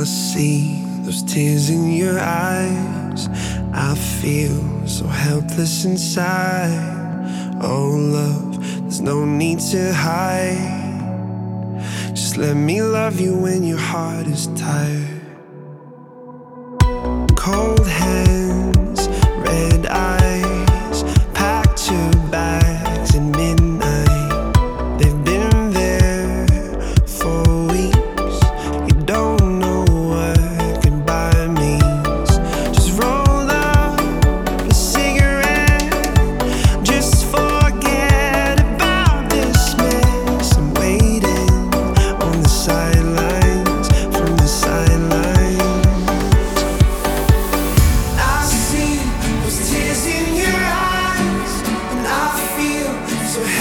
I see those tears in your eyes. I feel so helpless inside. Oh, love, there's no need to hide. Just let me love you when your heart is tired.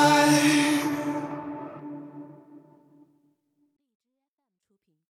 heart